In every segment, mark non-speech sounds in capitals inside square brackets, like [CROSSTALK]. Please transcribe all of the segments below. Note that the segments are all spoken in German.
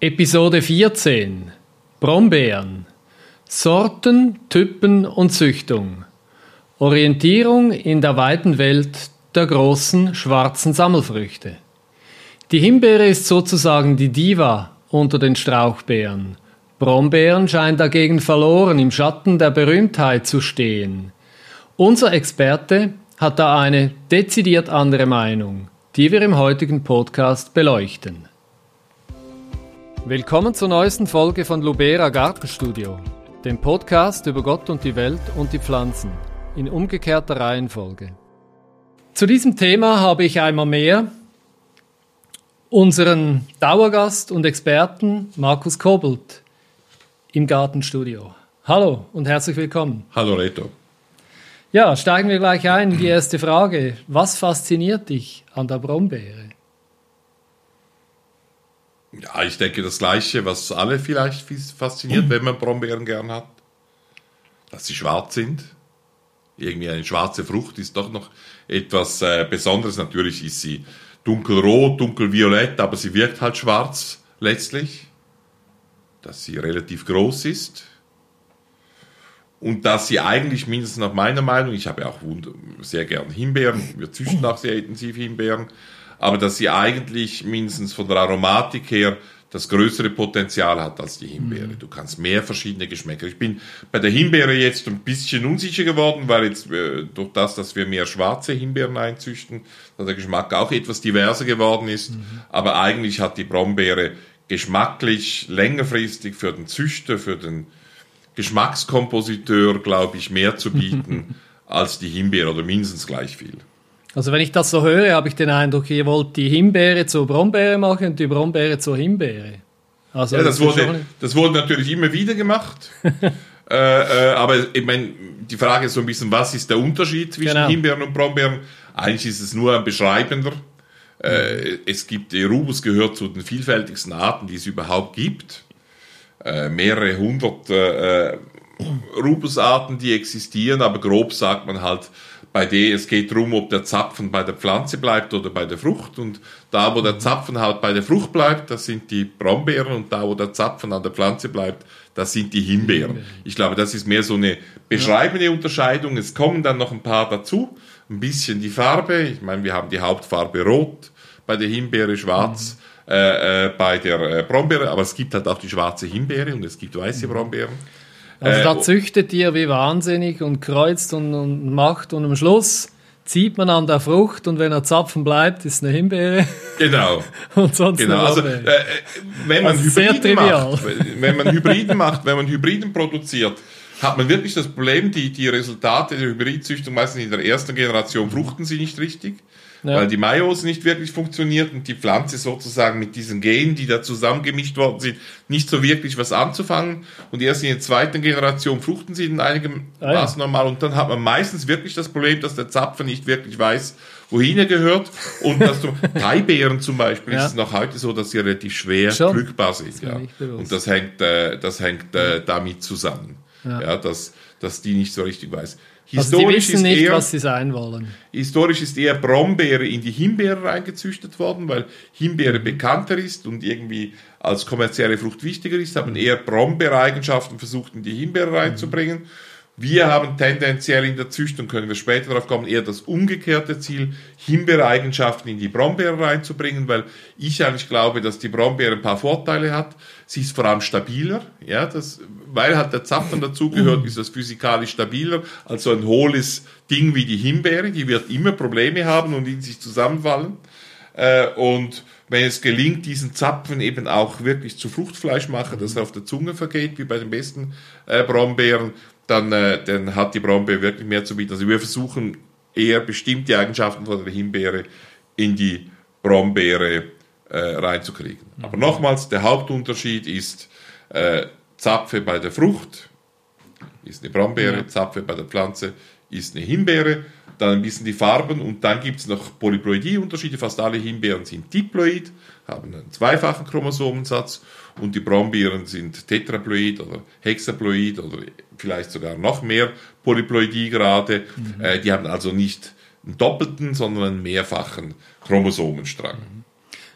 Episode 14 Brombeeren Sorten, Typen und Züchtung Orientierung in der weiten Welt der großen schwarzen Sammelfrüchte. Die Himbeere ist sozusagen die Diva unter den Strauchbeeren. Brombeeren scheint dagegen verloren im Schatten der Berühmtheit zu stehen. Unser Experte hat da eine dezidiert andere Meinung, die wir im heutigen Podcast beleuchten. Willkommen zur neuesten Folge von Lubera Gartenstudio, dem Podcast über Gott und die Welt und die Pflanzen, in umgekehrter Reihenfolge. Zu diesem Thema habe ich einmal mehr unseren Dauergast und Experten Markus Kobelt im Gartenstudio. Hallo und herzlich willkommen. Hallo Reto. Ja, steigen wir gleich ein. Die erste Frage. Was fasziniert dich an der Brombeere? Ja, ich denke das Gleiche, was alle vielleicht fasziniert, wenn man Brombeeren gern hat. Dass sie schwarz sind. Irgendwie eine schwarze Frucht ist doch noch etwas äh, Besonderes. Natürlich ist sie dunkelrot, dunkelviolett, aber sie wirkt halt schwarz letztlich. Dass sie relativ groß ist und dass sie eigentlich mindestens nach meiner Meinung, ich habe ja auch sehr gern Himbeeren, wir züchten auch sehr intensiv Himbeeren, aber dass sie eigentlich mindestens von der Aromatik her das größere Potenzial hat als die Himbeere. Mhm. Du kannst mehr verschiedene Geschmäcker. Ich bin bei der Himbeere jetzt ein bisschen unsicher geworden, weil jetzt äh, durch das, dass wir mehr schwarze Himbeeren einzüchten, dass der Geschmack auch etwas diverser geworden ist. Mhm. Aber eigentlich hat die Brombeere geschmacklich längerfristig für den Züchter, für den Geschmackskompositeur, glaube ich, mehr zu bieten [LAUGHS] als die Himbeere oder mindestens gleich viel. Also wenn ich das so höre, habe ich den Eindruck, ihr wollt die Himbeere zur Brombeere machen und die Brombeere zur Himbeere. Also ja, das, das wurde, das wurde natürlich immer wieder gemacht. [LAUGHS] äh, äh, aber ich meine, die Frage ist so ein bisschen, was ist der Unterschied zwischen genau. Himbeeren und Brombeeren? Eigentlich ist es nur ein beschreibender. Äh, es gibt, Rubus gehört zu den vielfältigsten Arten, die es überhaupt gibt. Äh, mehrere hundert äh, äh, Rubusarten, die existieren, aber grob sagt man halt, bei der es geht darum, ob der Zapfen bei der Pflanze bleibt oder bei der Frucht. Und da, wo der mhm. Zapfen halt bei der Frucht bleibt, das sind die Brombeeren und da, wo der Zapfen an der Pflanze bleibt, das sind die Himbeeren. Ich glaube, das ist mehr so eine beschreibende Unterscheidung. Es kommen dann noch ein paar dazu. Ein bisschen die Farbe. Ich meine, wir haben die Hauptfarbe rot bei der Himbeere, schwarz. Mhm äh, äh, bei der äh, Brombeere, aber es gibt halt auch die schwarze Himbeere und es gibt weiße mhm. Brombeeren. Also da äh, züchtet ihr wie wahnsinnig und kreuzt und, und macht und am Schluss zieht man an der Frucht und wenn er Zapfen bleibt, ist eine Himbeere. Genau. [LAUGHS] und sonst genau. Also, äh, wenn man also Hybriden macht, wenn man [LAUGHS] Hybriden macht, wenn man Hybriden produziert, hat man wirklich das Problem, die, die Resultate der Hybridzüchtung meistens in der ersten Generation fruchten sie nicht richtig ja. weil die Meiose nicht wirklich funktioniert und die Pflanze sozusagen mit diesen Genen, die da zusammengemischt worden sind, nicht so wirklich was anzufangen. Und erst in der zweiten Generation fruchten sie in einigen ah, normal und dann hat man meistens wirklich das Problem, dass der Zapfer nicht wirklich weiß, wohin er gehört. Und dass du [LAUGHS] Thai-Beeren zum Beispiel ja. ist es noch heute so, dass sie relativ schwer Schon. pflückbar sind. Ja. Und das hängt, äh, das hängt äh, damit zusammen. Ja. ja, dass, dass die nicht so richtig weiß. Historisch also wissen nicht, eher, was sie sein wollen. Historisch ist eher Brombeere in die Himbeere reingezüchtet worden, weil Himbeere bekannter ist und irgendwie als kommerzielle Frucht wichtiger ist, haben eher Brombeereigenschaften versucht, in die Himbeere reinzubringen. Wir haben tendenziell in der Züchtung, können wir später darauf kommen, eher das umgekehrte Ziel, Himbeereigenschaften in die Brombeere reinzubringen, weil ich eigentlich glaube, dass die Brombeere ein paar Vorteile hat. Sie ist vor allem stabiler, ja, das, weil halt der Zapfen [CLEARS THROAT] dazugehört, ist das physikalisch stabiler als so ein hohles Ding wie die Himbeere. Die wird immer Probleme haben und in sich zusammenfallen. Äh, und wenn es gelingt, diesen Zapfen eben auch wirklich zu Fruchtfleisch machen, dass er auf der Zunge vergeht, wie bei den besten äh, Brombeeren, dann, äh, dann hat die Brombeere wirklich mehr zu bieten. Also wir versuchen eher bestimmte Eigenschaften von der Himbeere in die Brombeere äh, reinzukriegen. Mhm. Aber nochmals, der Hauptunterschied ist äh, Zapfe bei der Frucht, ist eine Brombeere, ja. Zapfe bei der Pflanze ist eine Himbeere, dann ein bisschen die Farben und dann gibt es noch Polyploidie-Unterschiede. Fast alle Himbeeren sind diploid, haben einen zweifachen Chromosomensatz und die Brombeeren sind tetraploid oder hexaploid oder vielleicht sogar noch mehr Polyploidie-Grade. Mhm. Äh, die haben also nicht einen doppelten, sondern einen mehrfachen Chromosomenstrang. Mhm.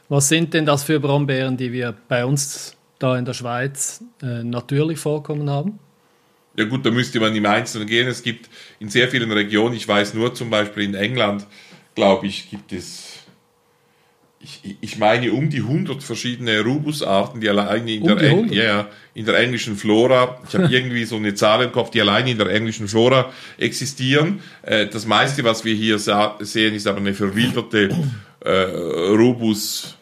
Was sind denn das für Brombeeren, die wir bei uns da in der Schweiz äh, natürlich vorkommen haben? Ja gut, da müsste man im Einzelnen gehen. Es gibt in sehr vielen Regionen, ich weiß nur zum Beispiel in England, glaube ich, gibt es ich, ich meine um die 100 verschiedene Rubusarten, die alleine in, um der, Eng, ja, in der englischen Flora, ich habe [LAUGHS] irgendwie so eine Zahl im Kopf, die alleine in der englischen Flora existieren. Äh, das meiste, was wir hier sehen, ist aber eine verwilderte äh, Rubus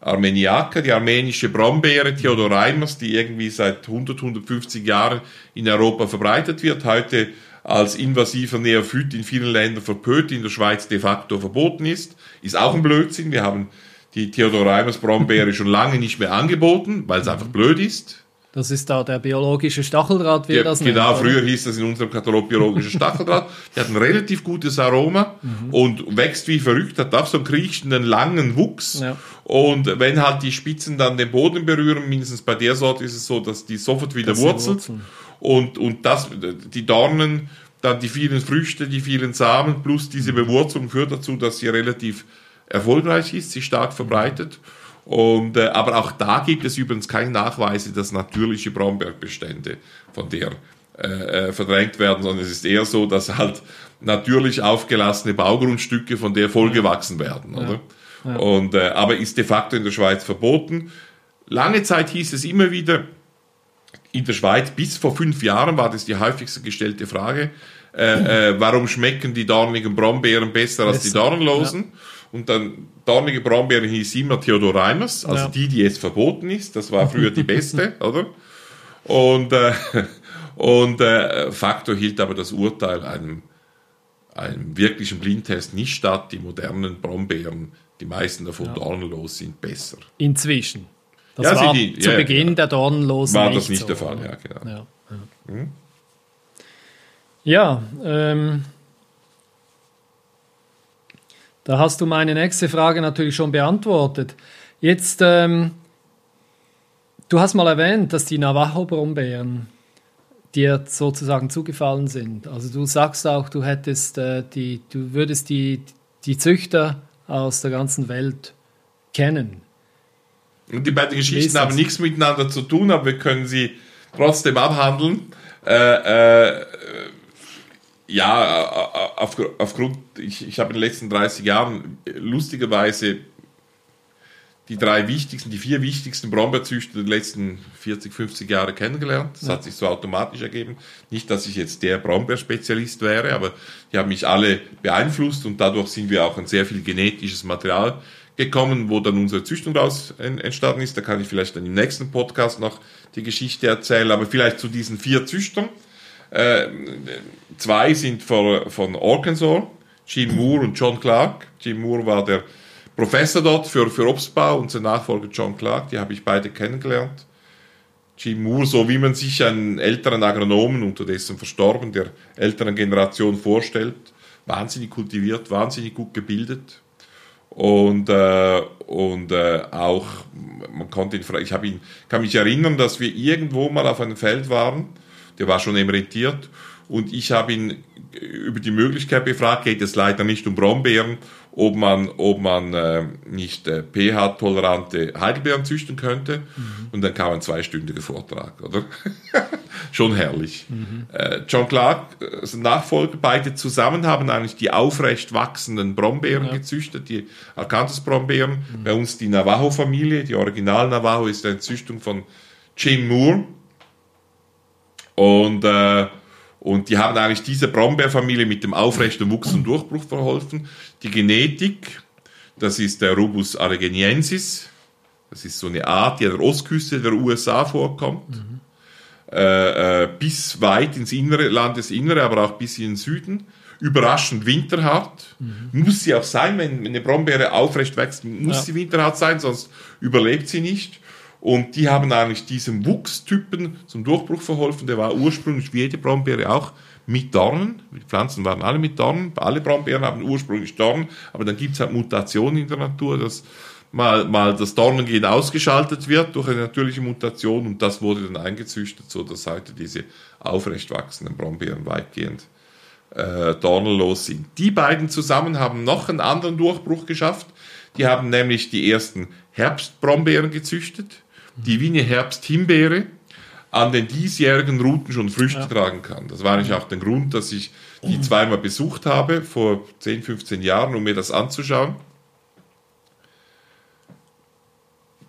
armeniaca, die armenische Brombeere Theodoreimus, die irgendwie seit 100, 150 Jahren in Europa verbreitet wird, heute als invasiver Neophyt in vielen Ländern verpönt, in der Schweiz de facto verboten ist. Ist auch ein Blödsinn. Wir haben die Theodoreimus Brombeere schon lange nicht mehr angeboten, weil es einfach blöd ist. Das ist da der biologische Stacheldraht, wie ja, das nennt. Genau, früher hieß das in unserem Katalog biologischer Stacheldraht. Der hat ein relativ gutes Aroma mhm. und wächst wie verrückt, hat auch so einen kriechenden, langen Wuchs. Ja. Und wenn halt die Spitzen dann den Boden berühren, mindestens bei der Sorte ist es so, dass die sofort wieder das wurzelt. Und, und das, die Dornen, dann die vielen Früchte, die vielen Samen plus diese Bewurzung führt dazu, dass sie relativ erfolgreich ist, sich stark verbreitet. Und, äh, aber auch da gibt es übrigens keine Nachweise, dass natürliche Brombeerbestände von der äh, äh, verdrängt werden, sondern es ist eher so, dass halt natürlich aufgelassene Baugrundstücke von der vollgewachsen werden. Oder? Ja. Ja. Und, äh, aber ist de facto in der Schweiz verboten. Lange Zeit hieß es immer wieder, in der Schweiz, bis vor fünf Jahren war das die häufigste gestellte Frage, äh, äh, warum schmecken die dornigen Brombeeren besser als die dornlosen? Ja. Und dann dornige Brombeeren hieß immer Theodor Reimers, also ja. die, die jetzt verboten ist. Das war früher die beste, [LAUGHS] oder? Und, äh, und äh, Faktor hielt aber das Urteil einem, einem wirklichen Blindtest nicht statt. Die modernen Brombeeren, die meisten davon ja. dornenlos, sind besser. Inzwischen. Das ja, war die, zu Beginn der Dornenlosen War das nicht so, der Fall, ja, genau. Ja, mhm. ja ähm, da hast du meine nächste Frage natürlich schon beantwortet. Jetzt, ähm, du hast mal erwähnt, dass die Navajo-Brombeeren dir sozusagen zugefallen sind. Also du sagst auch, du hättest äh, die, du würdest die, die Züchter aus der ganzen Welt kennen. Und die beiden Geschichten haben nichts miteinander zu tun, aber wir können sie trotzdem abhandeln. Äh, äh, ja, auf, aufgrund, ich, ich habe in den letzten 30 Jahren lustigerweise die drei wichtigsten, die vier wichtigsten Brombeerzüchter der letzten 40, 50 Jahre kennengelernt. Das ja. hat sich so automatisch ergeben. Nicht, dass ich jetzt der Brombeerspezialist wäre, aber die haben mich alle beeinflusst und dadurch sind wir auch an sehr viel genetisches Material gekommen, wo dann unsere Züchtung daraus entstanden ist. Da kann ich vielleicht dann im nächsten Podcast noch die Geschichte erzählen, aber vielleicht zu diesen vier Züchtern. Äh, zwei sind von, von Arkansas, Jim Moore und John Clark. Jim Moore war der Professor dort für, für Obstbau und sein Nachfolger John Clark, die habe ich beide kennengelernt. Jim Moore, so wie man sich einen älteren Agronomen, unterdessen verstorben, der älteren Generation vorstellt, wahnsinnig kultiviert, wahnsinnig gut gebildet und äh, und äh, auch man konnte ihn ich ihn kann mich erinnern, dass wir irgendwo mal auf einem Feld waren der war schon emeritiert und ich habe ihn über die Möglichkeit befragt, geht es leider nicht um Brombeeren, ob man, ob man äh, nicht äh, pH-tolerante Heidelbeeren züchten könnte. Mhm. Und dann kam ein zweistündiger Vortrag, oder? [LAUGHS] Schon herrlich. Mhm. Äh, John Clark, äh, Nachfolger, beide zusammen haben eigentlich die aufrecht wachsenden Brombeeren ja. gezüchtet, die Arcanthus-Brombeeren. Mhm. Bei uns die Navajo-Familie, die Original Navajo ist eine Züchtung von Jim Moore und, äh, und die haben eigentlich dieser Brombeerfamilie mit dem aufrechten Wuchs und Durchbruch verholfen. Die Genetik, das ist der Rubus aregeniensis. Das ist so eine Art, die an der Ostküste der USA vorkommt. Mhm. Äh, äh, bis weit ins Innere, Landesinnere, aber auch bis in den Süden. Überraschend winterhart. Mhm. Muss sie auch sein, wenn eine Brombeere aufrecht wächst, muss ja. sie winterhart sein, sonst überlebt sie nicht. Und die haben eigentlich diesem Wuchstypen zum Durchbruch verholfen. Der war ursprünglich wie jede Brombeere auch mit Dornen. Die Pflanzen waren alle mit Dornen. Alle Brombeeren haben ursprünglich Dornen, aber dann gibt es halt Mutationen in der Natur, dass mal, mal das Dornengehen ausgeschaltet wird durch eine natürliche Mutation und das wurde dann eingezüchtet, so dass heute diese aufrecht wachsenden Brombeeren weitgehend äh, dornenlos sind. Die beiden zusammen haben noch einen anderen Durchbruch geschafft, Die haben nämlich die ersten Herbstbrombeeren gezüchtet, die wie eine Herbsthimbeere an den diesjährigen Routen schon Früchte ja. tragen kann. Das war eigentlich auch der Grund, dass ich die zweimal besucht habe, vor 10, 15 Jahren, um mir das anzuschauen.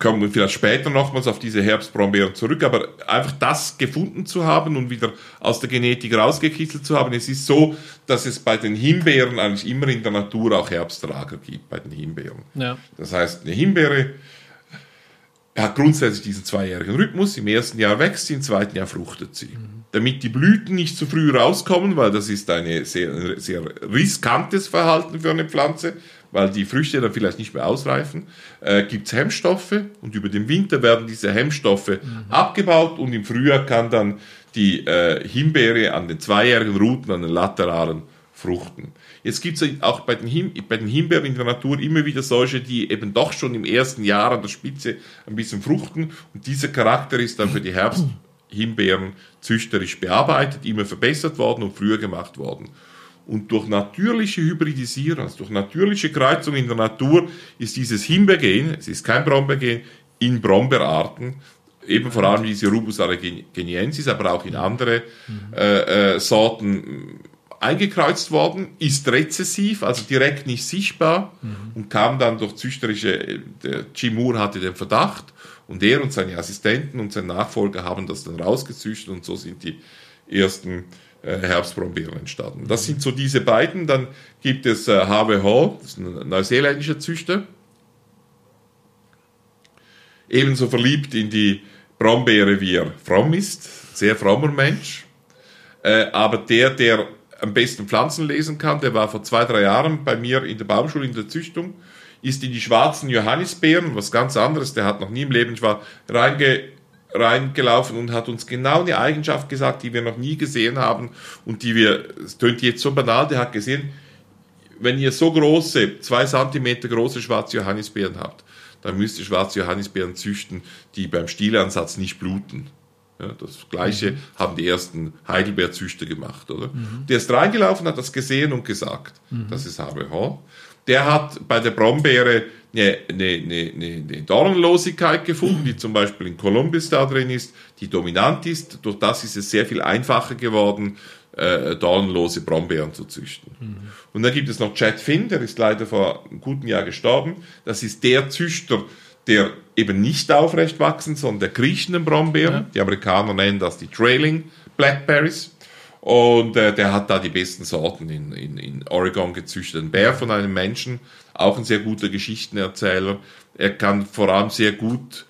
kommen wir vielleicht später nochmals auf diese Herbstbrombeeren zurück, aber einfach das gefunden zu haben und wieder aus der Genetik rausgekitzelt zu haben. Es ist so, dass es bei den Himbeeren eigentlich immer in der Natur auch Herbsttrager gibt, bei den Himbeeren. Ja. Das heißt, eine Himbeere hat grundsätzlich diesen zweijährigen Rhythmus. Im ersten Jahr wächst sie, im zweiten Jahr fruchtet sie. Mhm. Damit die Blüten nicht zu früh rauskommen, weil das ist ein sehr, sehr riskantes Verhalten für eine Pflanze, weil die Früchte dann vielleicht nicht mehr ausreifen, äh, gibt es Hemmstoffe und über den Winter werden diese Hemmstoffe mhm. abgebaut und im Frühjahr kann dann die äh, Himbeere an den zweijährigen Ruten, an den lateralen fruchten. Jetzt gibt es auch bei den, Him bei den Himbeeren in der Natur immer wieder solche, die eben doch schon im ersten Jahr an der Spitze ein bisschen fruchten und dieser Charakter ist dann für die Herbsthimbeeren züchterisch bearbeitet, immer verbessert worden und früher gemacht worden. Und durch natürliche Hybridisierung, also durch natürliche Kreuzung in der Natur, ist dieses Himbeergen, es ist kein Brombeergen, in Brombeerarten, eben vor allem diese Rubus arageniensis, aber auch in andere äh, äh, Sorten eingekreuzt worden, ist rezessiv, also direkt nicht sichtbar mhm. und kam dann durch züchterische, der Jim Moore hatte den Verdacht und er und seine Assistenten und sein Nachfolger haben das dann rausgezüchtet und so sind die ersten äh, Herbstbrombeeren entstanden. Das sind so diese beiden. Dann gibt es äh, Harvey Hall, das ist ein neuseeländischer Züchter. Ebenso verliebt in die Brombeere, wie er fromm ist. Sehr frommer Mensch. Äh, aber der, der am besten Pflanzen lesen kann, der war vor zwei, drei Jahren bei mir in der Baumschule in der Züchtung, ist in die schwarzen Johannisbeeren, was ganz anderes, der hat noch nie im Leben war, reinge reingelaufen und hat uns genau eine Eigenschaft gesagt, die wir noch nie gesehen haben und die wir, es tönt jetzt so banal, der hat gesehen, wenn ihr so große, zwei Zentimeter große schwarze Johannisbeeren habt, dann müsst ihr schwarze Johannisbeeren züchten, die beim Stielansatz nicht bluten. Ja, das gleiche mhm. haben die ersten Heidelbeerzüchter gemacht, oder? Mhm. Der ist reingelaufen, hat das gesehen und gesagt, mhm. das ist Haberhorn. Der hat bei der Brombeere eine, eine, eine, eine Dornlosigkeit gefunden, die zum Beispiel in Columbus da drin ist, die dominant ist. Durch das ist es sehr viel einfacher geworden, äh, dornlose Brombeeren zu züchten. Mhm. Und dann gibt es noch Chad Finn, der ist leider vor einem guten Jahr gestorben. Das ist der Züchter, der eben nicht aufrecht wachsen, sondern der kriechenden Brombeeren. Ja. Die Amerikaner nennen das die Trailing Blackberries. Und äh, der hat da die besten Sorten in, in, in Oregon gezüchtet. Ein Bär von einem Menschen, auch ein sehr guter Geschichtenerzähler. Er kann vor allem sehr gut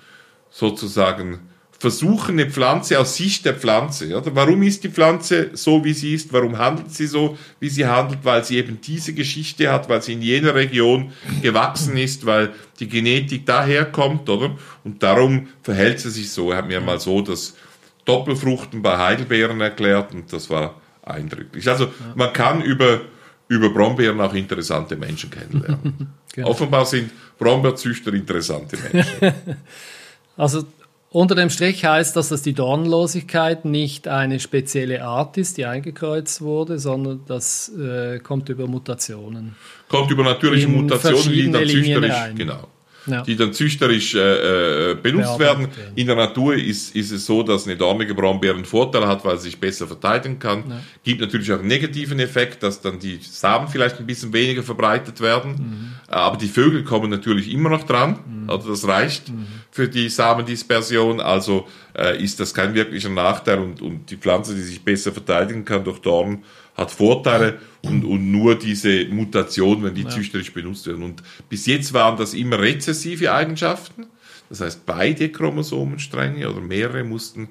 sozusagen versuchen, eine Pflanze aus Sicht der Pflanze. Oder? Warum ist die Pflanze so, wie sie ist? Warum handelt sie so, wie sie handelt? Weil sie eben diese Geschichte hat, weil sie in jener Region gewachsen ist, weil die Genetik daherkommt, oder? Und darum verhält sie sich so. Er hat mir mal so das Doppelfruchten bei Heidelbeeren erklärt und das war eindrücklich. Also man kann über, über Brombeeren auch interessante Menschen kennenlernen. [LAUGHS] genau. Offenbar sind Brombeerzüchter interessante Menschen. [LAUGHS] also unter dem Strich heißt das, dass die Dornlosigkeit nicht eine spezielle Art ist, die eingekreuzt wurde, sondern das äh, kommt über Mutationen. Kommt über natürliche Mutationen, die dann züchterisch, genau ja. die dann züchterisch äh, äh benutzt werden. In der Natur ist, ist es so, dass eine dornige Brombeere einen Vorteil hat, weil sie sich besser verteidigen kann. Ja. Gibt natürlich auch einen negativen Effekt, dass dann die Samen vielleicht ein bisschen weniger verbreitet werden. Mhm. Aber die Vögel kommen natürlich immer noch dran. Mhm. Also das reicht mhm. für die Samendispersion. Also äh, ist das kein wirklicher Nachteil und, und die Pflanze, die sich besser verteidigen kann durch Dorn, hat Vorteile und, und nur diese Mutation, wenn die ja. züchterisch benutzt werden. Und bis jetzt waren das immer rezessive Eigenschaften. Das heißt, beide Chromosomenstränge oder mehrere mussten,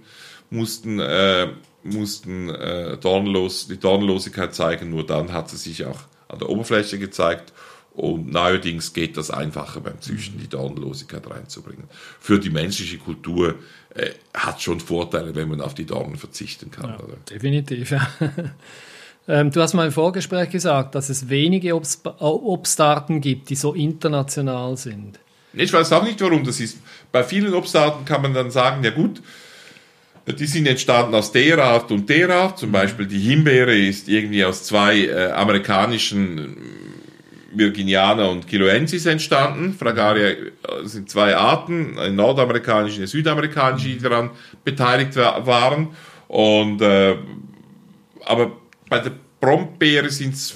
mussten, äh, mussten äh, Dornlos, die Dornlosigkeit zeigen. Nur dann hat sie sich auch an der Oberfläche gezeigt. Und neuerdings geht das einfacher beim Züchten, die Dornlosigkeit reinzubringen. Für die menschliche Kultur äh, hat schon Vorteile, wenn man auf die Dornen verzichten kann. Ja, definitiv, ja. [LAUGHS] Ähm, du hast mal im Vorgespräch gesagt, dass es wenige Obst Obstarten gibt, die so international sind. Ich weiß auch nicht, warum das ist. Bei vielen Obstarten kann man dann sagen, ja gut, die sind entstanden aus der Art und der Art. Zum Beispiel die Himbeere ist irgendwie aus zwei äh, amerikanischen Virginiana und Kiloensis entstanden. Fragaria äh, sind zwei Arten, eine nordamerikanische und eine südamerikanische, die daran beteiligt waren. Und, äh, aber bei der Brombeere sind es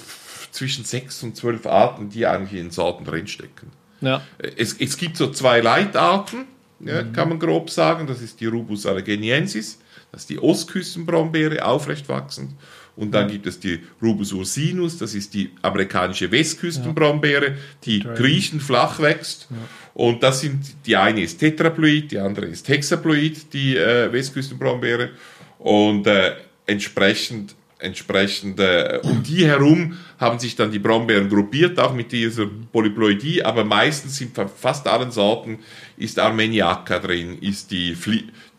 zwischen sechs und zwölf Arten, die eigentlich in Sorten drinstecken. Ja. Es, es gibt so zwei Leitarten, ja, mhm. kann man grob sagen. Das ist die Rubus allegheniensis, das ist die Ostküstenbrombeere, aufrecht wachsend. Und dann gibt es die Rubus ursinus, das ist die amerikanische Westküstenbrombeere, die Griechen flach wächst. Ja. Und das sind, die eine ist Tetraploid, die andere ist Hexaploid, die äh, Westküstenbrombeere. Und äh, entsprechend entsprechend äh, um die herum haben sich dann die Brombeeren gruppiert, auch mit dieser Polyploidie, aber meistens sind fast allen Sorten ist Armeniaca drin, ist die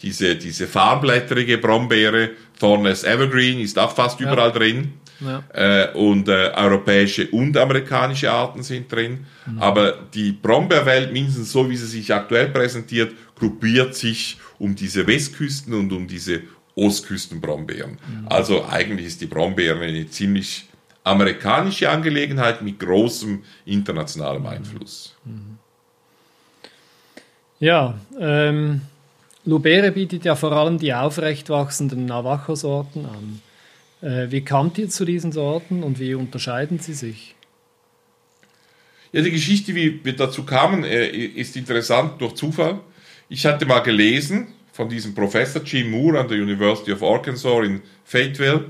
diese, diese farnblätterige Brombeere, Thornes Evergreen ist auch fast ja. überall drin. Ja. Äh, und äh, europäische und amerikanische Arten sind drin. Mhm. Aber die Brombeerwelt, mindestens so wie sie sich aktuell präsentiert, gruppiert sich um diese Westküsten und um diese Ostküstenbrombeeren. Mhm. Also eigentlich ist die Brombeere eine ziemlich amerikanische Angelegenheit mit großem internationalem Einfluss. Mhm. Ja, ähm, Lubere bietet ja vor allem die aufrecht wachsenden Navajo-Sorten an. Äh, wie kamt ihr zu diesen Sorten und wie unterscheiden sie sich? Ja, die Geschichte, wie wir dazu kamen, äh, ist interessant durch Zufall. Ich hatte mal gelesen, von diesem Professor Jim Moore an der University of Arkansas in Fayetteville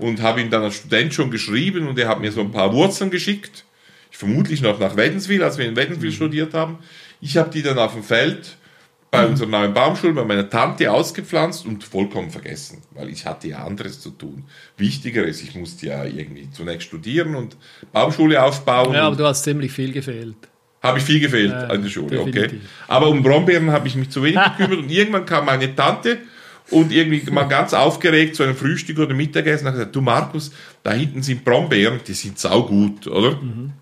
und habe ihm dann als Student schon geschrieben und er hat mir so ein paar Wurzeln geschickt. Ich vermutlich noch nach Wädenswil, als wir in Wädenswil mhm. studiert haben. Ich habe die dann auf dem Feld bei unserer neuen Baumschule bei meiner Tante ausgepflanzt und vollkommen vergessen, weil ich hatte ja anderes zu tun. Wichtigeres, ich musste ja irgendwie zunächst studieren und Baumschule aufbauen. Ja, aber du hast ziemlich viel gefehlt. Habe ich viel gefehlt ja, an der Schule, definitiv. okay. Aber um Brombeeren habe ich mich zu wenig [LAUGHS] gekümmert und irgendwann kam meine Tante und irgendwie mal ganz aufgeregt zu einem Frühstück oder Mittagessen und hat gesagt, du Markus, da hinten sind Brombeeren, die sind saugut, oder? Mhm.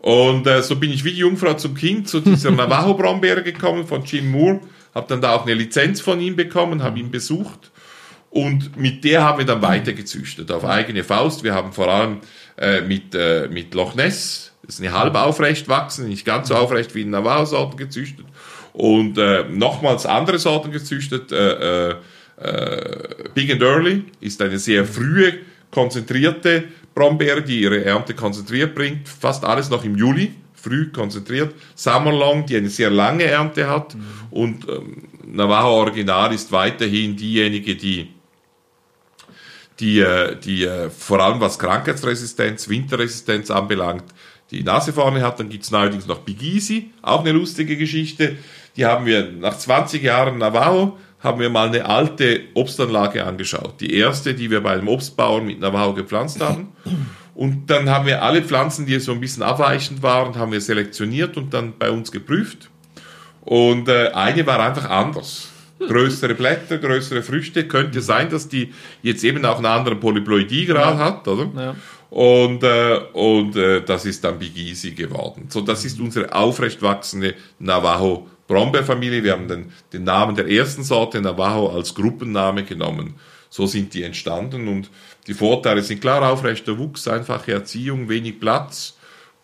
Und äh, so bin ich wie die Jungfrau zum Kind zu dieser [LAUGHS] Navajo-Brombeere gekommen von Jim Moore, habe dann da auch eine Lizenz von ihm bekommen, habe ihn besucht und mit der haben wir dann weiter gezüchtet, auf eigene Faust. Wir haben vor allem äh, mit, äh, mit Loch Ness ist eine halb aufrecht wachsende, nicht ganz so aufrecht wie in Navajo-Sorten gezüchtet. Und äh, nochmals andere Sorten gezüchtet. Äh, äh, äh, Big and Early ist eine sehr frühe, konzentrierte Brombeere, die ihre Ernte konzentriert bringt. Fast alles noch im Juli, früh konzentriert. Summerlong, die eine sehr lange Ernte hat. Und ähm, Navajo Original ist weiterhin diejenige, die die, äh, die äh, vor allem was Krankheitsresistenz, Winterresistenz anbelangt, die Nase vorne hat. Dann gibt's neuerdings noch Big Easy, auch eine lustige Geschichte. Die haben wir nach 20 Jahren Navajo, haben wir mal eine alte Obstanlage angeschaut. Die erste, die wir bei einem Obstbauern mit Navajo gepflanzt haben. Und dann haben wir alle Pflanzen, die so ein bisschen abweichend waren, haben wir selektioniert und dann bei uns geprüft. Und äh, eine war einfach anders. Größere Blätter, größere Früchte. Könnte sein, dass die jetzt eben auch einen anderen Polyploidiegrad ja. hat, oder? Ja. Und, äh, und äh, das ist dann Big Easy geworden. So, das ist unsere aufrecht wachsende Navajo Brombeerfamilie. Wir haben den, den Namen der ersten Sorte Navajo als Gruppenname genommen. So sind die entstanden und die Vorteile sind klar aufrechter Wuchs, einfache Erziehung, wenig Platz,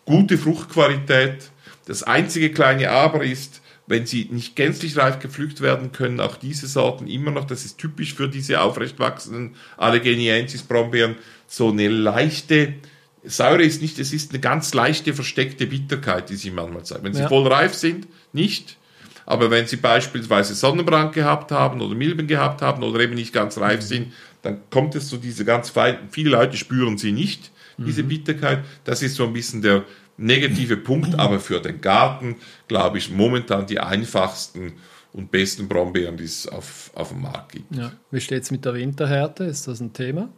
gute Fruchtqualität. Das einzige kleine Aber ist, wenn sie nicht gänzlich reif gepflückt werden können, auch diese Sorten immer noch, das ist typisch für diese aufrecht wachsenden Allegheniensis Brombeeren, so eine leichte, Säure ist nicht, es ist eine ganz leichte versteckte Bitterkeit, die sie manchmal zeigen. Wenn sie ja. voll reif sind, nicht. Aber wenn sie beispielsweise Sonnenbrand gehabt haben oder Milben gehabt haben oder eben nicht ganz reif mhm. sind, dann kommt es zu dieser ganz feinen, viele Leute spüren sie nicht, diese mhm. Bitterkeit. Das ist so ein bisschen der negative Punkt, aber für den Garten, glaube ich, momentan die einfachsten und besten Brombeeren, die es auf, auf dem Markt gibt. Ja. Wie steht es mit der Winterhärte? Ist das ein Thema?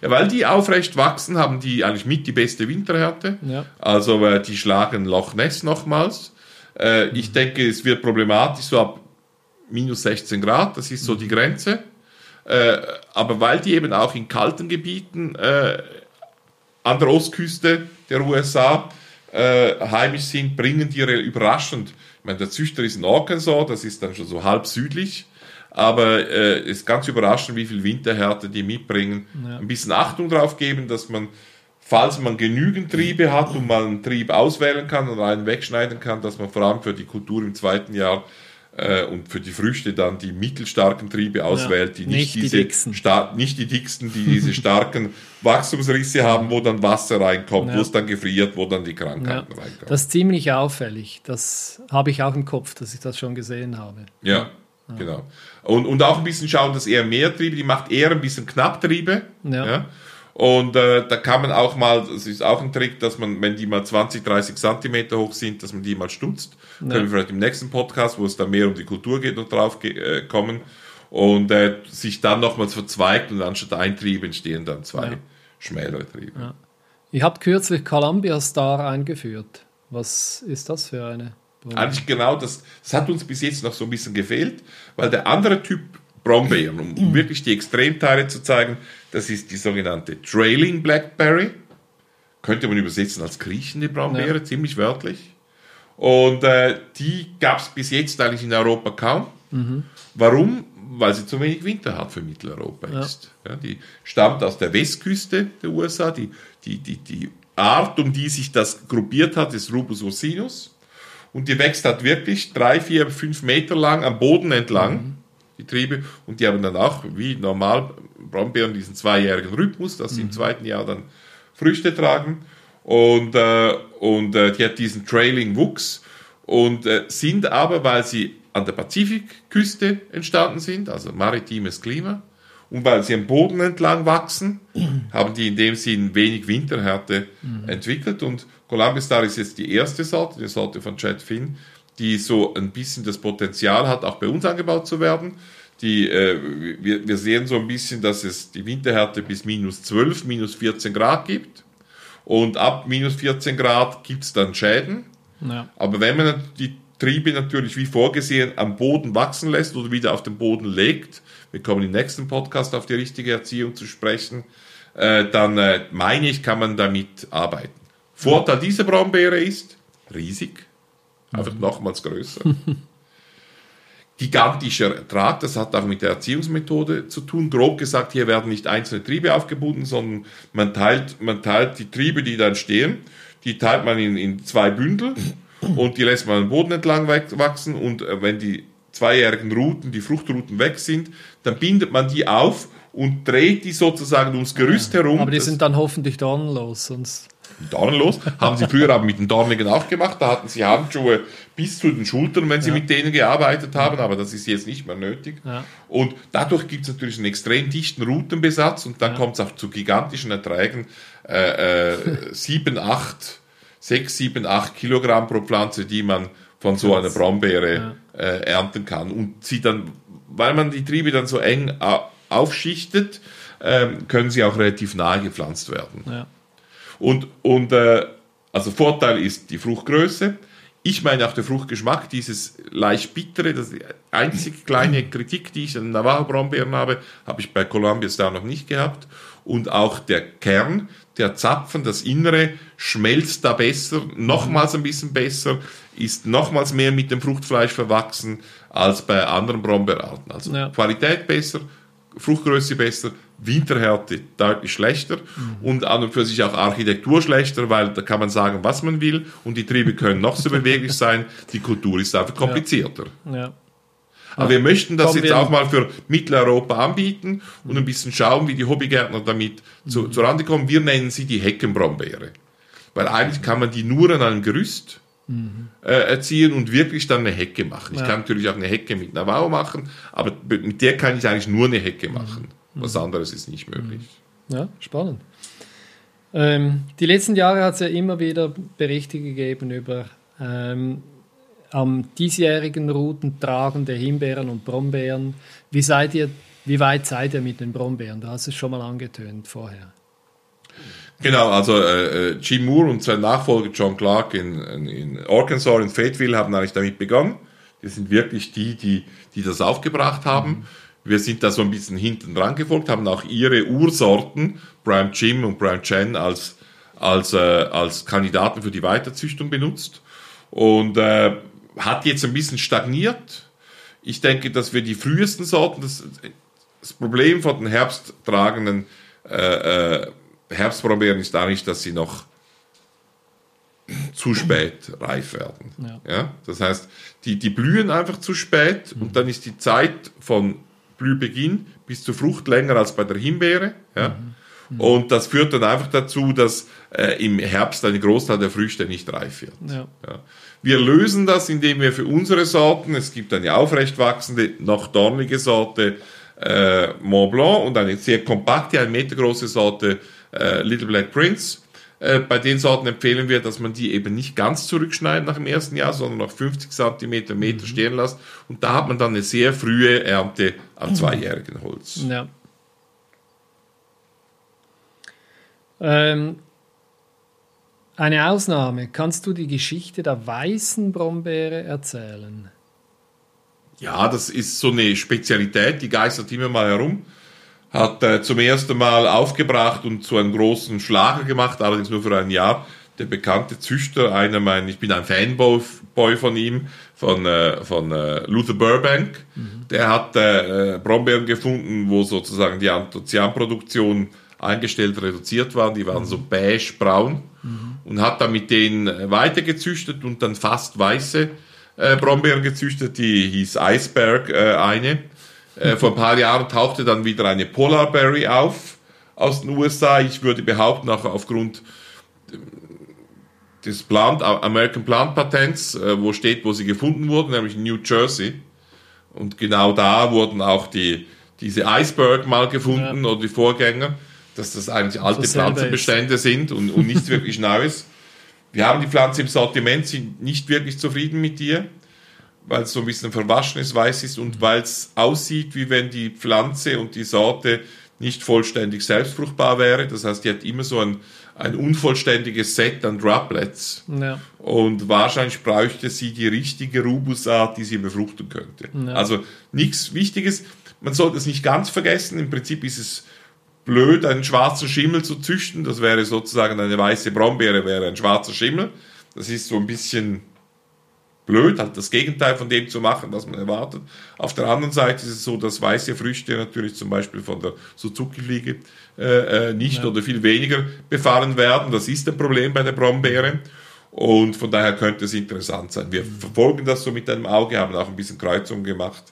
Ja, weil die aufrecht wachsen, haben die eigentlich mit die beste Winterhärte. Ja. Also äh, die schlagen Loch Ness nochmals. Äh, mhm. Ich denke, es wird problematisch so ab minus 16 Grad, das ist so die Grenze. Äh, aber weil die eben auch in kalten Gebieten äh, an der Ostküste der USA äh, heimisch sind, bringen die überraschend. Ich meine, der Züchter ist in Arkansas, das ist dann schon so halb südlich. Aber äh, es ist ganz überraschend, wie viel Winterhärte die mitbringen. Ja. Ein bisschen Achtung drauf geben, dass man falls man genügend Triebe hat und man einen Trieb auswählen kann und einen wegschneiden kann, dass man vor allem für die Kultur im zweiten Jahr äh, und für die Früchte dann die mittelstarken Triebe auswählt, die nicht, nicht die diese dicksten. star- nicht die dicksten, die diese [LAUGHS] starken Wachstumsrisse haben, wo dann Wasser reinkommt, Ja. wo es dann gefriert, wo dann die Ja, Krankheiten reinkommen. das ist ziemlich auffällig. Das habe ich auch im Kopf, dass ich das schon gesehen habe. Ja, genau. Und, und auch ein bisschen schauen, dass er mehr Triebe, die macht eher ein bisschen Knapptriebe. Ja. Und äh, da kann man auch mal, das ist auch ein Trick, dass man, wenn die mal 20, 30 Zentimeter hoch sind, dass man die mal stutzt. Können wir vielleicht im nächsten Podcast, wo es dann mehr um die Kultur geht, noch drauf äh, kommen. Und äh, sich dann nochmals verzweigt und anstatt ein Trieb entstehen dann zwei Ja. schmälere Triebe. Ihr habt kürzlich Columbia Star eingeführt. Was ist das für eine? Eigentlich genau das, das hat uns bis jetzt noch so ein bisschen gefehlt, weil der andere Typ Brombeeren, um, um wirklich die Extremteile zu zeigen, das ist die sogenannte Trailing Blackberry. Könnte man übersetzen als kriechende Brombeere, ziemlich wörtlich. Und äh, die gab es bis jetzt eigentlich in Europa kaum. Warum? Weil sie zu wenig Winter hat für Mitteleuropa ist. Ja, die stammt aus der Westküste der USA. Die, die, die, die Art, um die sich das gruppiert hat, ist Rubus ursinus. Und die wächst halt wirklich drei, vier, fünf Meter lang am Boden entlang, die Triebe. Und die haben dann auch, wie normal Brombeeren, diesen zweijährigen Rhythmus, dass sie im zweiten Jahr dann Früchte tragen. Und, äh, und äh, die hat diesen Trailing Wuchs und äh, sind aber, weil sie an der Pazifikküste entstanden sind, also maritimes Klima, und weil sie am Boden entlang wachsen, haben die in dem Sinn wenig Winterhärte entwickelt. Und Columbia Star ist jetzt die erste Sorte, die Sorte von Chad Finn, die so ein bisschen das Potenzial hat, auch bei uns angebaut zu werden. Die, äh, wir, wir sehen so ein bisschen, dass es die Winterhärte bis minus 12, minus 14 Grad gibt. Und ab minus 14 Grad gibt es dann Schäden. Ja. Aber wenn man die Triebe natürlich wie vorgesehen am Boden wachsen lässt oder wieder auf den Boden legt, wir kommen im nächsten Podcast auf die richtige Erziehung zu sprechen, äh, dann äh, meine ich, kann man damit arbeiten. Vorteil dieser Brombeere ist riesig, einfach nochmals größer. [LAUGHS] Gigantischer Ertrag, das hat auch mit der Erziehungsmethode zu tun. Grob gesagt, hier werden nicht einzelne Triebe aufgebunden, sondern man teilt, man teilt die Triebe, die dann stehen, die teilt man in, in zwei Bündel [CLEARS THROAT] und die lässt man am Boden entlang wachsen und äh, wenn die zweijährigen Ruten, die Fruchtruten weg sind, dann bindet man die auf und dreht die sozusagen ums Gerüst herum. Aber die sind dann hoffentlich dornenlos, sonst. Dornlos. Haben sie früher aber mit den Dornigen auch gemacht. Da hatten sie Handschuhe bis zu den Schultern, wenn sie mit denen gearbeitet haben, aber das ist jetzt nicht mehr nötig. Ja. Und dadurch gibt es natürlich einen extrem dichten Routenbesatz und dann kommt es auch zu gigantischen Erträgen. Äh, äh, 7, 8, 6, 7, 8 Kilogramm pro Pflanze, die man von so einer Brombeere äh, ernten kann. Und sie dann, weil man die Triebe dann so eng au- aufschichtet, ähm, können sie auch relativ nahe gepflanzt werden. Und, und äh, also Vorteil ist die Fruchtgröße. Ich meine auch der Fruchtgeschmack, dieses leicht bittere, das ist die einzig kleine [CLEARS THROAT] Kritik, die ich an Navajo-Brombeeren habe, habe ich bei Columbia Star noch nicht gehabt. Und auch der Kern, der Zapfen, das Innere schmelzt da besser, nochmals ein bisschen besser, ist nochmals mehr mit dem Fruchtfleisch verwachsen als bei anderen Brombeerarten. Also Ja. Qualität besser, Fruchtgröße besser, Winterhärte deutlich schlechter und an und für sich auch Architektur schlechter, weil da kann man sagen, was man will und die Triebe können noch so beweglich [LAUGHS] sein, die Kultur ist einfach komplizierter. Ja. Aber wir möchten das jetzt auch mal für Mitteleuropa anbieten und ein bisschen schauen, wie die Hobbygärtner damit zu, zurande kommen. Wir nennen sie die Heckenbrombeere. Weil eigentlich kann man die nur an einem Gerüst äh, erziehen und wirklich dann eine Hecke machen. Ich Ja. kann natürlich auch eine Hecke mit Navajo machen, aber mit der kann ich eigentlich nur eine Hecke machen. Was anderes ist nicht möglich. Ja, spannend. Ähm, die letzten Jahre hat es ja immer wieder Berichte gegeben über ähm, am diesjährigen Routen tragende Himbeeren und Brombeeren. Wie seid ihr, wie weit seid ihr mit den Brombeeren? Du hast es schon mal angetönt vorher. Genau, also äh, äh, Jim Moore und sein Nachfolger John Clark in, in, Arkansas, in Fayetteville, haben eigentlich damit begonnen. Die sind wirklich die, die, die das aufgebracht haben. Wir sind da so ein bisschen hinten dran gefolgt, haben auch ihre Ursorten, Brian Jim und Brian Chen, als, als, äh, als Kandidaten für die Weiterzüchtung benutzt. Und äh, hat jetzt ein bisschen stagniert. Ich denke, dass wir die frühesten Sorten, das, das Problem von den herbsttragenden äh, äh, Herbstbrombeeren ist eigentlich, dass sie noch zu spät reif werden. Ja. ja. Das heißt, die, die blühen einfach zu spät mhm. und dann ist die Zeit von Blühbeginn bis zur Frucht länger als bei der Himbeere. Ja. Mhm. Und das führt dann einfach dazu, dass äh, im Herbst ein Großteil der Früchte nicht reif wird. Ja. Ja. Wir lösen das, indem wir für unsere Sorten, es gibt eine aufrecht wachsende, noch dornige Sorte äh, Mont Blanc und eine sehr kompakte, ein Meter große Sorte äh, Little Black Prince. Äh, bei den Sorten empfehlen wir, dass man die eben nicht ganz zurückschneidet nach dem ersten Jahr, sondern noch 50 cm Meter mhm. stehen lässt. Und da hat man dann eine sehr frühe Ernte am zweijährigen Holz. Ja. Ähm, eine Ausnahme. Kannst du die Geschichte der weißen Brombeere erzählen? Ja, das ist so eine Spezialität, die geistert immer mal herum. Hat äh, zum ersten Mal aufgebracht und zu einem großen Schlager gemacht, allerdings nur für ein Jahr. Der bekannte Züchter, einer meiner, ich bin ein Fanboy von ihm, von, äh, von äh, Luther Burbank. Mhm. Der hat äh, Brombeeren gefunden, wo sozusagen die Anthocyanproduktion eingestellt reduziert waren. Die waren so beige-braun mhm. und hat dann mit denen äh, weitergezüchtet und dann fast weiße äh, Brombeeren gezüchtet. Die hieß Iceberg äh, eine. Äh, vor ein paar Jahren tauchte dann wieder eine Polarberry auf aus den USA. Ich würde behaupten, auch aufgrund äh, des Plant, American Plant Patents, äh, wo steht, wo sie gefunden wurden, nämlich in New Jersey. Und genau da wurden auch die, diese Iceberg mal gefunden ja. oder die Vorgänger dass das eigentlich alte Pflanzenbestände sind und, und nichts wirklich [LAUGHS] Neues. Wir haben die Pflanze im Sortiment, sind nicht wirklich zufrieden mit ihr, weil es so ein bisschen verwaschenes Weiß ist und weil es aussieht, wie wenn die Pflanze und die Sorte nicht vollständig selbstfruchtbar wäre. Das heißt, die hat immer so ein, ein unvollständiges Set an Droplets. Ja. Und wahrscheinlich bräuchte sie die richtige Rubusart, die sie befruchten könnte. Ja. Also nichts Wichtiges. Man sollte es nicht ganz vergessen. Im Prinzip ist es blöd, einen schwarzen Schimmel zu züchten. Das wäre sozusagen eine weiße Brombeere, wäre ein schwarzer Schimmel. Das ist so ein bisschen blöd, halt das Gegenteil von dem zu machen, was man erwartet. Auf der anderen Seite ist es so, dass weiße Früchte natürlich zum Beispiel von der Suzuki-Fliege äh, äh, nicht ja. oder viel weniger befallen werden. Das ist ein Problem bei der Brombeere. Und von daher könnte es interessant sein. Wir verfolgen das so mit einem Auge, haben auch ein bisschen Kreuzungen gemacht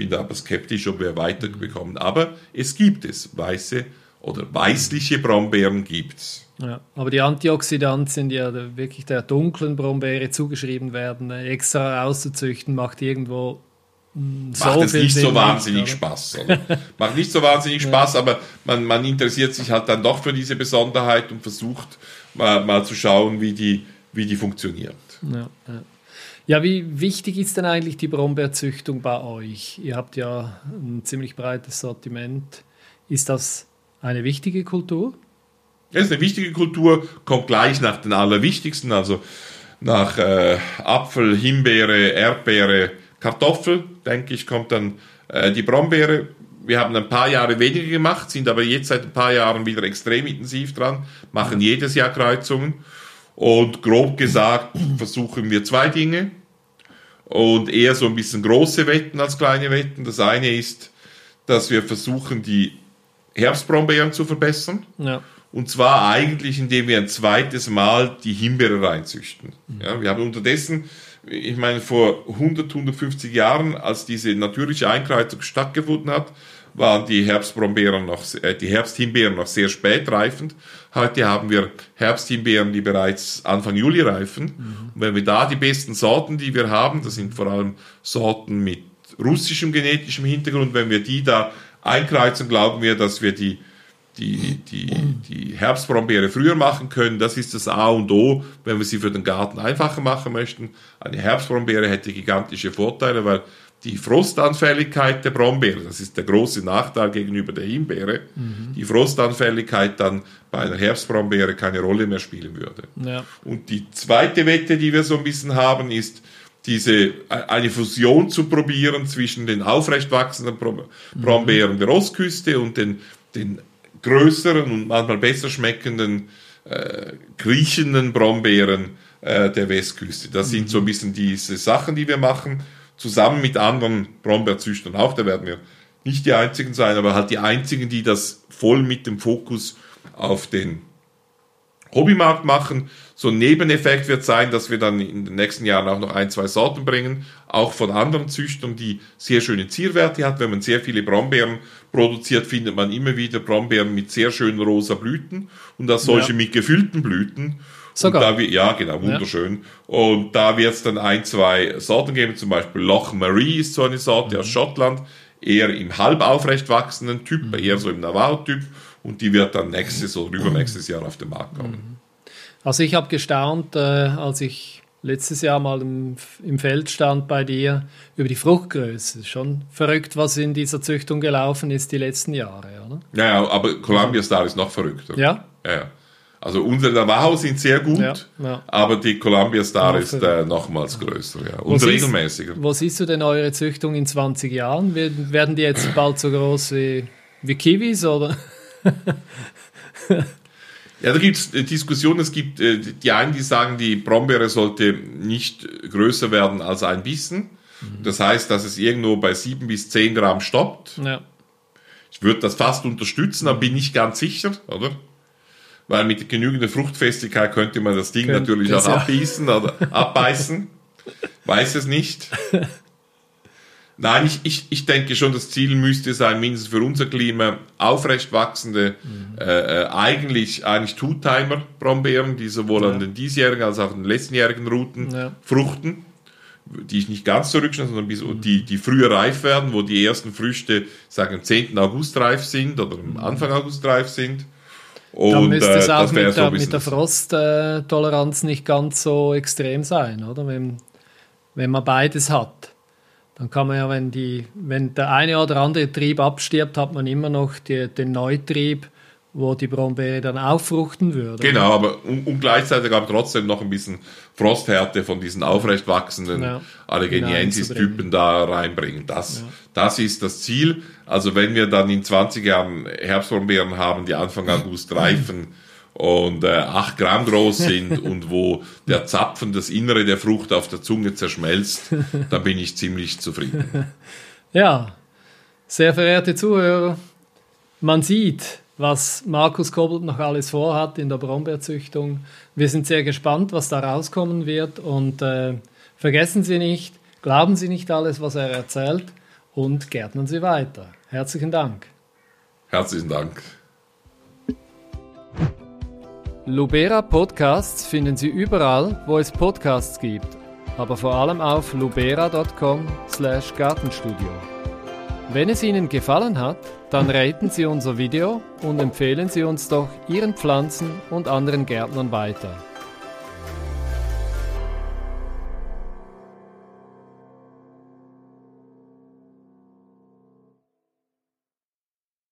bin da aber skeptisch, ob wir weiterbekommen. Aber es gibt es. Weiße oder weißliche Brombeeren gibt es. Ja, aber die Antioxidantien, sind ja wirklich der dunklen Brombeere zugeschrieben werden, extra auszuzüchten, macht irgendwo hm, so macht es nicht Sinn so wahnsinnig nicht, Spaß. macht nicht so wahnsinnig [LAUGHS] Spaß, aber man, man interessiert sich halt dann doch für diese Besonderheit und versucht mal, mal zu schauen, wie die, wie die funktioniert. Ja, ja. Ja, wie wichtig ist denn eigentlich die Brombeerzüchtung bei euch? Ihr habt ja ein ziemlich breites Sortiment. Ist das eine wichtige Kultur? Ja, ist eine wichtige Kultur, kommt gleich nach den allerwichtigsten, also nach äh, Apfel, Himbeere, Erdbeere, Kartoffel, denke ich, kommt dann äh, die Brombeere. Wir haben ein paar Jahre weniger gemacht, sind aber jetzt seit ein paar Jahren wieder extrem intensiv dran, machen jedes Jahr Kreuzungen. Und grob gesagt versuchen wir zwei Dinge und eher so ein bisschen große Wetten als kleine Wetten. Das eine ist, dass wir versuchen, die Herbstbrombeeren zu verbessern. Ja. Und zwar eigentlich, indem wir ein zweites Mal die Himbeere reinzüchten. Mhm. Ja, wir haben unterdessen, ich meine, vor 100, 150 Jahren, als diese natürliche Einkreuzung stattgefunden hat, waren die Herbstbrombeeren noch, äh, die Herbsthimbeeren noch sehr spät reifend. Heute haben wir Herbsthimbeeren, die bereits Anfang Juli reifen. Mhm. Und wenn wir da die besten Sorten, die wir haben, das sind vor allem Sorten mit russischem genetischem Hintergrund, wenn wir die da einkreuzen, glauben wir, dass wir die die, die, die Herbstbrombeere früher machen können. Das ist das A und O, wenn wir sie für den Garten einfacher machen möchten. Eine Herbstbrombeere hätte gigantische Vorteile, weil die Frostanfälligkeit der Brombeere, das ist der große Nachteil gegenüber der Himbeere, mhm. die Frostanfälligkeit dann bei einer Herbstbrombeere keine Rolle mehr spielen würde. Ja. Und die zweite Wette, die wir so ein bisschen haben, ist diese eine Fusion zu probieren zwischen den aufrecht wachsenden mhm. Brombeeren mhm. der Ostküste und den, den größeren und manchmal besser schmeckenden äh, kriechenden Brombeeren äh, der Westküste. Das mhm. sind so ein bisschen diese Sachen, die wir machen zusammen mit anderen Brombeerzüchtern auch, da werden wir nicht die einzigen sein, aber halt die einzigen, die das voll mit dem Fokus auf den Hobbymarkt machen. So ein Nebeneffekt wird sein, dass wir dann in den nächsten Jahren auch noch ein, zwei Sorten bringen, auch von anderen Züchtern, die sehr schöne Zierwerte hat. Wenn man sehr viele Brombeeren produziert, findet man immer wieder Brombeeren mit sehr schönen rosa Blüten und auch solche ja. mit gefüllten Blüten. Sogar. Da, ja, genau, wunderschön. Ja. Und da wird es dann ein, zwei Sorten geben, zum Beispiel Loch Marie ist so eine Sorte mhm. aus Schottland, eher im halb aufrecht wachsenden Typ, mhm. eher so im Navarro-Typ und die wird dann nächstes oder übernächstes Jahr auf den Markt kommen. Mhm. Also ich habe gestaunt, äh, als ich letztes Jahr mal im, im, Feld stand bei dir über die Fruchtgröße. Schon verrückt, was in dieser Züchtung gelaufen ist die letzten Jahre, oder? Ja, ja aber Columbia Star ist noch verrückter. Ja? Ja. Also unsere Navajo sind sehr gut, ja, ja. aber die Columbia Star ist äh, nochmals größer ja. und regelmäßiger. Wo siehst du denn eure Züchtung in 20 Jahren? Werden die jetzt bald so groß wie, wie Kiwis oder? Ja, da gibt es äh, Diskussionen. Es gibt äh, die einen, die sagen, die Brombeere sollte nicht größer werden als ein Bissen. Mhm. Das heißt, dass es irgendwo bei 7 bis 10 Gramm stoppt. Ja. Ich würde das fast unterstützen, aber bin nicht ganz sicher, oder? Weil mit genügender Fruchtfestigkeit könnte man das Ding Könnt natürlich auch ja. abbeißen oder abbeißen. [LAUGHS] Weiß es nicht. Nein, ich, ich, ich denke schon, das Ziel müsste sein, mindestens für unser Klima aufrecht wachsende, mhm. äh, äh eigentlich, eigentlich Two-Timer-Brombeeren, die sowohl ja. an den diesjährigen als auch an den letztenjährigen Routen ja. fruchten, die ich nicht ganz zurückschneide, sondern bis, mhm. die, die früher reif werden, wo die ersten Früchte, sagen, am 10. August reif sind oder am mhm. Anfang August reif sind. Und, Dann müsste es äh, auch mit, der, so mit der Frosttoleranz nicht ganz so extrem sein, oder? Wenn, wenn man beides hat. Dann kann man ja, wenn, die, wenn der eine oder andere Trieb abstirbt, hat man immer noch die, den Neutrieb, wo die Brombeere dann auffruchten würde. Genau, aber und, und gleichzeitig aber trotzdem noch ein bisschen Frosthärte von diesen aufrecht wachsenden ja, Allegheniensis-Typen da reinbringen. Das, ja. das ist das Ziel. Also wenn wir dann in 20 Jahren Herbstbrombeeren haben, die Anfang August [LAUGHS] reifen, und äh, 8 Gramm groß sind [LAUGHS] und wo der Zapfen, das Innere der Frucht auf der Zunge zerschmelzt, dann bin ich ziemlich zufrieden. [LAUGHS] Ja, sehr verehrte Zuhörer, man sieht, was Markus Kobbelt noch alles vorhat in der Brombeerzüchtung. Wir sind sehr gespannt, was da rauskommen wird und äh, vergessen Sie nicht, glauben Sie nicht alles, was er erzählt und gärtnern Sie weiter. Herzlichen Dank. Herzlichen Dank. Lubera Podcasts finden Sie überall, wo es Podcasts gibt, aber vor allem auf lubera.com/gartenstudio. Wenn es Ihnen gefallen hat, dann raten Sie unser Video und empfehlen Sie uns doch Ihren Pflanzen und anderen Gärtnern weiter.